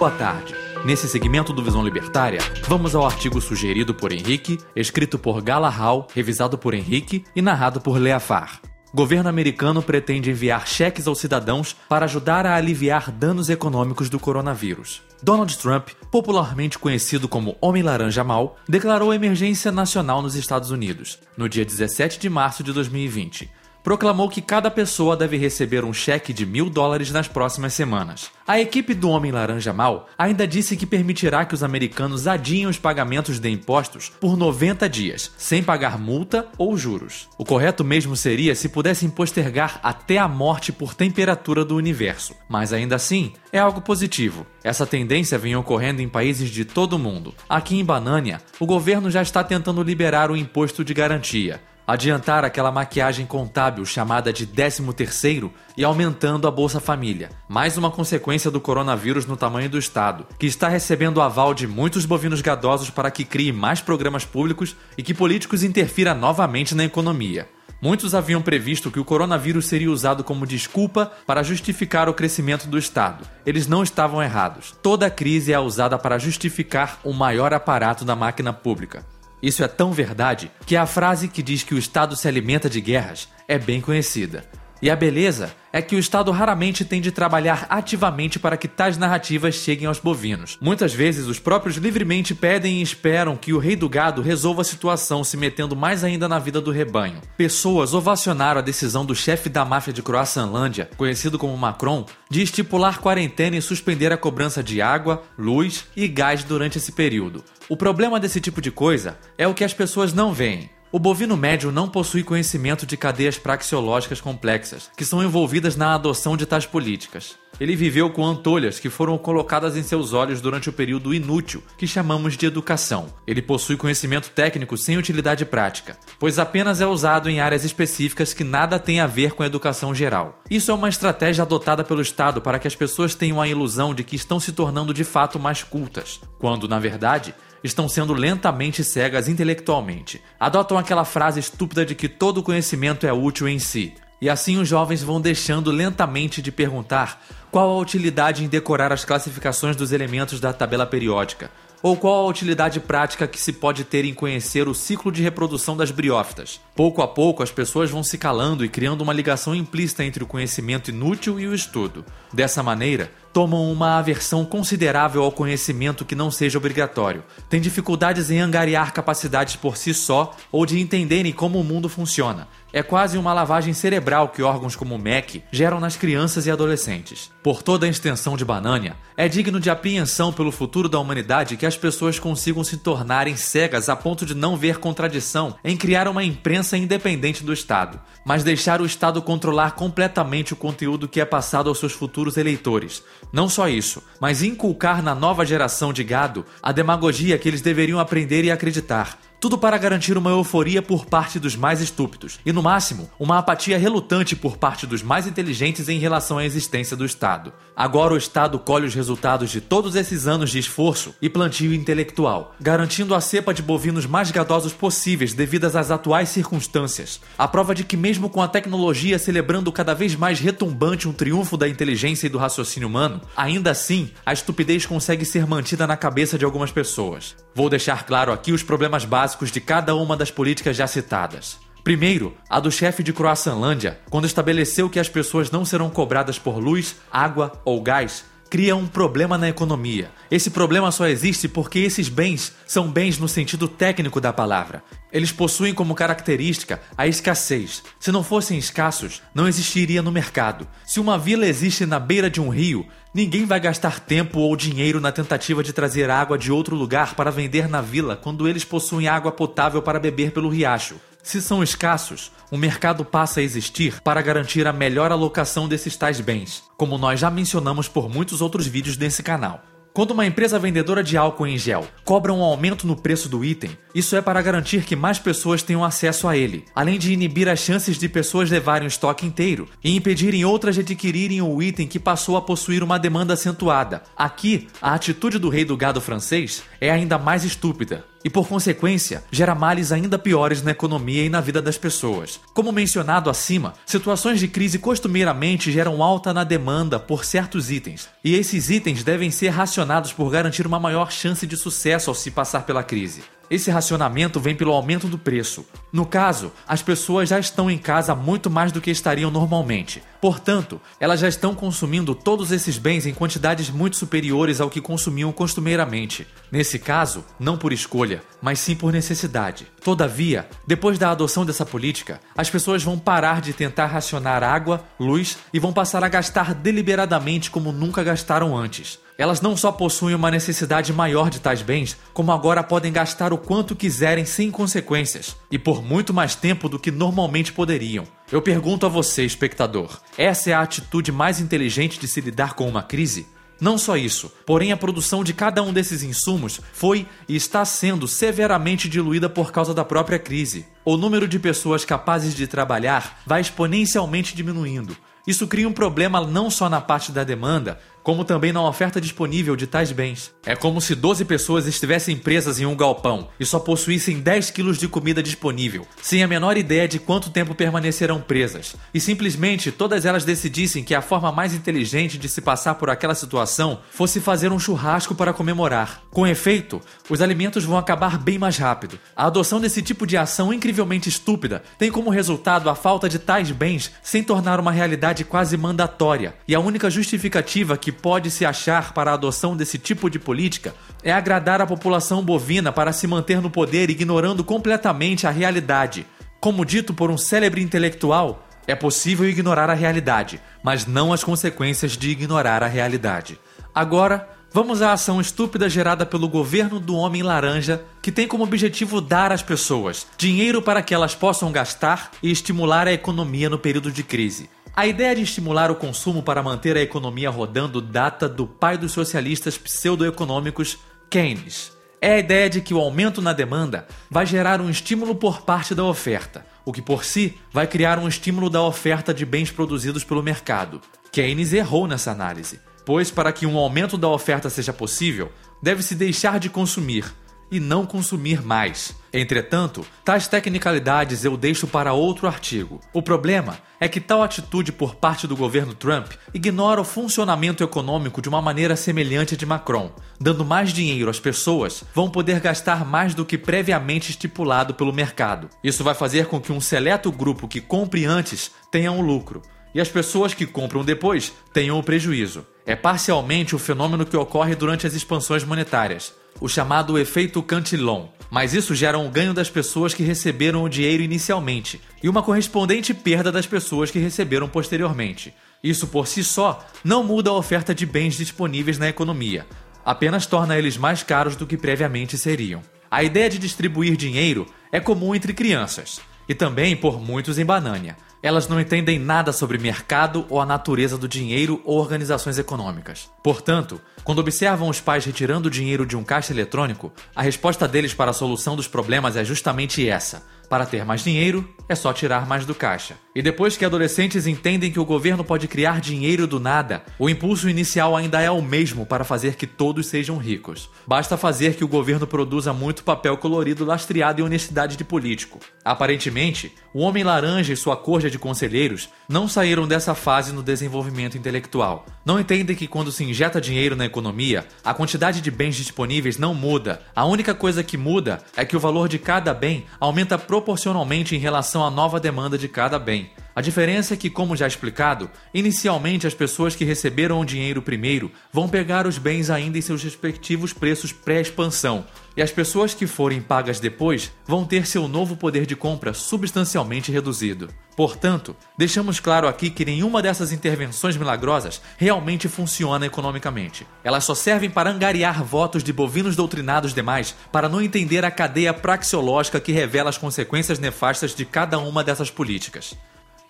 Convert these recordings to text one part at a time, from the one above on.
Boa tarde. Nesse segmento do Visão Libertária, vamos ao artigo sugerido por Henrique, escrito por Gala Hall, revisado por Henrique e narrado por Leafar. Governo americano pretende enviar cheques aos cidadãos para ajudar a aliviar danos econômicos do coronavírus. Donald Trump, popularmente conhecido como Homem Laranja Mal, declarou emergência nacional nos Estados Unidos no dia 17 de março de 2020 proclamou que cada pessoa deve receber um cheque de mil dólares nas próximas semanas. A equipe do Homem Laranja Mal ainda disse que permitirá que os americanos adiem os pagamentos de impostos por 90 dias, sem pagar multa ou juros. O correto mesmo seria se pudessem postergar até a morte por temperatura do universo, mas ainda assim é algo positivo. Essa tendência vem ocorrendo em países de todo o mundo. Aqui em Banânia, o governo já está tentando liberar o imposto de garantia, adiantar aquela maquiagem contábil chamada de 13 terceiro e aumentando a Bolsa Família. Mais uma consequência do coronavírus no tamanho do Estado, que está recebendo o aval de muitos bovinos gadosos para que crie mais programas públicos e que políticos interfira novamente na economia. Muitos haviam previsto que o coronavírus seria usado como desculpa para justificar o crescimento do Estado. Eles não estavam errados. Toda crise é usada para justificar o maior aparato da máquina pública. Isso é tão verdade que a frase que diz que o Estado se alimenta de guerras é bem conhecida. E a beleza é que o Estado raramente tem de trabalhar ativamente para que tais narrativas cheguem aos bovinos. Muitas vezes, os próprios livremente pedem e esperam que o rei do gado resolva a situação, se metendo mais ainda na vida do rebanho. Pessoas ovacionaram a decisão do chefe da máfia de Croaçanlândia, conhecido como Macron, de estipular quarentena e suspender a cobrança de água, luz e gás durante esse período. O problema desse tipo de coisa é o que as pessoas não veem. O bovino médio não possui conhecimento de cadeias praxeológicas complexas, que são envolvidas na adoção de tais políticas. Ele viveu com antolhas que foram colocadas em seus olhos durante o período inútil, que chamamos de educação. Ele possui conhecimento técnico sem utilidade prática, pois apenas é usado em áreas específicas que nada têm a ver com a educação geral. Isso é uma estratégia adotada pelo Estado para que as pessoas tenham a ilusão de que estão se tornando de fato mais cultas, quando, na verdade, estão sendo lentamente cegas intelectualmente. Adotam aquela frase estúpida de que todo conhecimento é útil em si. E assim os jovens vão deixando lentamente de perguntar qual a utilidade em decorar as classificações dos elementos da tabela periódica, ou qual a utilidade prática que se pode ter em conhecer o ciclo de reprodução das briófitas? Pouco a pouco, as pessoas vão se calando e criando uma ligação implícita entre o conhecimento inútil e o estudo. Dessa maneira, tomam uma aversão considerável ao conhecimento que não seja obrigatório, têm dificuldades em angariar capacidades por si só ou de entenderem como o mundo funciona. É quase uma lavagem cerebral que órgãos como o MEC geram nas crianças e adolescentes. Por toda a extensão de Banânia, é digno de apreensão pelo futuro da humanidade que as pessoas consigam se tornarem cegas a ponto de não ver contradição em criar uma imprensa independente do Estado, mas deixar o Estado controlar completamente o conteúdo que é passado aos seus futuros eleitores, não só isso, mas inculcar na nova geração de gado a demagogia que eles deveriam aprender e acreditar tudo para garantir uma euforia por parte dos mais estúpidos e, no máximo, uma apatia relutante por parte dos mais inteligentes em relação à existência do Estado. Agora o Estado colhe os resultados de todos esses anos de esforço e plantio intelectual, garantindo a cepa de bovinos mais gadosos possíveis devidas às atuais circunstâncias. A prova de que, mesmo com a tecnologia celebrando cada vez mais retumbante um triunfo da inteligência e do raciocínio humano, ainda assim a estupidez consegue ser mantida na cabeça de algumas pessoas. Vou deixar claro aqui os problemas básicos básicos de cada uma das políticas já citadas. Primeiro, a do chefe de Croaçanlândia, quando estabeleceu que as pessoas não serão cobradas por luz, água ou gás, cria um problema na economia. Esse problema só existe porque esses bens são bens no sentido técnico da palavra. Eles possuem como característica a escassez. Se não fossem escassos, não existiria no mercado. Se uma vila existe na beira de um rio, ninguém vai gastar tempo ou dinheiro na tentativa de trazer água de outro lugar para vender na vila quando eles possuem água potável para beber pelo riacho. Se são escassos, o mercado passa a existir para garantir a melhor alocação desses tais bens, como nós já mencionamos por muitos outros vídeos nesse canal. Quando uma empresa vendedora de álcool em gel cobra um aumento no preço do item, isso é para garantir que mais pessoas tenham acesso a ele, além de inibir as chances de pessoas levarem o estoque inteiro e impedirem outras de adquirirem o item que passou a possuir uma demanda acentuada. Aqui, a atitude do rei do gado francês é ainda mais estúpida. E, por consequência, gera males ainda piores na economia e na vida das pessoas. Como mencionado acima, situações de crise costumeiramente geram alta na demanda por certos itens, e esses itens devem ser racionados por garantir uma maior chance de sucesso ao se passar pela crise. Esse racionamento vem pelo aumento do preço. No caso, as pessoas já estão em casa muito mais do que estariam normalmente. Portanto, elas já estão consumindo todos esses bens em quantidades muito superiores ao que consumiam costumeiramente. Nesse caso, não por escolha, mas sim por necessidade. Todavia, depois da adoção dessa política, as pessoas vão parar de tentar racionar água, luz e vão passar a gastar deliberadamente como nunca gastaram antes. Elas não só possuem uma necessidade maior de tais bens, como agora podem gastar o quanto quiserem sem consequências e por muito mais tempo do que normalmente poderiam. Eu pergunto a você, espectador: essa é a atitude mais inteligente de se lidar com uma crise? Não só isso, porém a produção de cada um desses insumos foi e está sendo severamente diluída por causa da própria crise. O número de pessoas capazes de trabalhar vai exponencialmente diminuindo. Isso cria um problema não só na parte da demanda, como também na oferta disponível de tais bens. É como se 12 pessoas estivessem presas em um galpão e só possuíssem 10 quilos de comida disponível, sem a menor ideia de quanto tempo permanecerão presas, e simplesmente todas elas decidissem que a forma mais inteligente de se passar por aquela situação fosse fazer um churrasco para comemorar. Com efeito, os alimentos vão acabar bem mais rápido. A adoção desse tipo de ação incrivelmente estúpida tem como resultado a falta de tais bens sem tornar uma realidade quase mandatória, e a única justificativa que que pode se achar para a adoção desse tipo de política é agradar a população bovina para se manter no poder ignorando completamente a realidade. Como dito por um célebre intelectual, é possível ignorar a realidade, mas não as consequências de ignorar a realidade. Agora, vamos à ação estúpida gerada pelo governo do Homem Laranja, que tem como objetivo dar às pessoas dinheiro para que elas possam gastar e estimular a economia no período de crise. A ideia de estimular o consumo para manter a economia rodando data do pai dos socialistas pseudoeconômicos, Keynes. É a ideia de que o aumento na demanda vai gerar um estímulo por parte da oferta, o que por si vai criar um estímulo da oferta de bens produzidos pelo mercado. Keynes errou nessa análise, pois para que um aumento da oferta seja possível, deve-se deixar de consumir, e não consumir mais. Entretanto, tais tecnicalidades eu deixo para outro artigo. O problema é que tal atitude por parte do governo Trump ignora o funcionamento econômico de uma maneira semelhante de Macron. Dando mais dinheiro às pessoas, vão poder gastar mais do que previamente estipulado pelo mercado. Isso vai fazer com que um seleto grupo que compre antes tenha um lucro e as pessoas que compram depois tenham o prejuízo. É parcialmente o fenômeno que ocorre durante as expansões monetárias o chamado efeito Cantillon. Mas isso gera um ganho das pessoas que receberam o dinheiro inicialmente e uma correspondente perda das pessoas que receberam posteriormente. Isso por si só não muda a oferta de bens disponíveis na economia, apenas torna eles mais caros do que previamente seriam. A ideia de distribuir dinheiro é comum entre crianças e também por muitos em Banânia. Elas não entendem nada sobre mercado ou a natureza do dinheiro ou organizações econômicas. Portanto, quando observam os pais retirando dinheiro de um caixa eletrônico, a resposta deles para a solução dos problemas é justamente essa: para ter mais dinheiro, é só tirar mais do caixa. E depois que adolescentes entendem que o governo pode criar dinheiro do nada, o impulso inicial ainda é o mesmo para fazer que todos sejam ricos. Basta fazer que o governo produza muito papel colorido lastreado em honestidade de político. Aparentemente, o Homem Laranja e sua corja de conselheiros não saíram dessa fase no desenvolvimento intelectual. Não entendem que quando se injeta dinheiro na economia, a quantidade de bens disponíveis não muda. A única coisa que muda é que o valor de cada bem aumenta proporcionalmente em relação à nova demanda de cada bem. A diferença é que, como já explicado, inicialmente as pessoas que receberam o dinheiro primeiro vão pegar os bens ainda em seus respectivos preços pré-expansão, e as pessoas que forem pagas depois vão ter seu novo poder de compra substancialmente reduzido. Portanto, deixamos claro aqui que nenhuma dessas intervenções milagrosas realmente funciona economicamente. Elas só servem para angariar votos de bovinos doutrinados demais para não entender a cadeia praxeológica que revela as consequências nefastas de cada uma dessas políticas.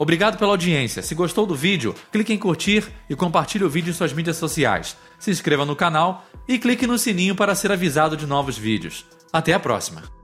Obrigado pela audiência. Se gostou do vídeo, clique em curtir e compartilhe o vídeo em suas mídias sociais. Se inscreva no canal e clique no sininho para ser avisado de novos vídeos. Até a próxima!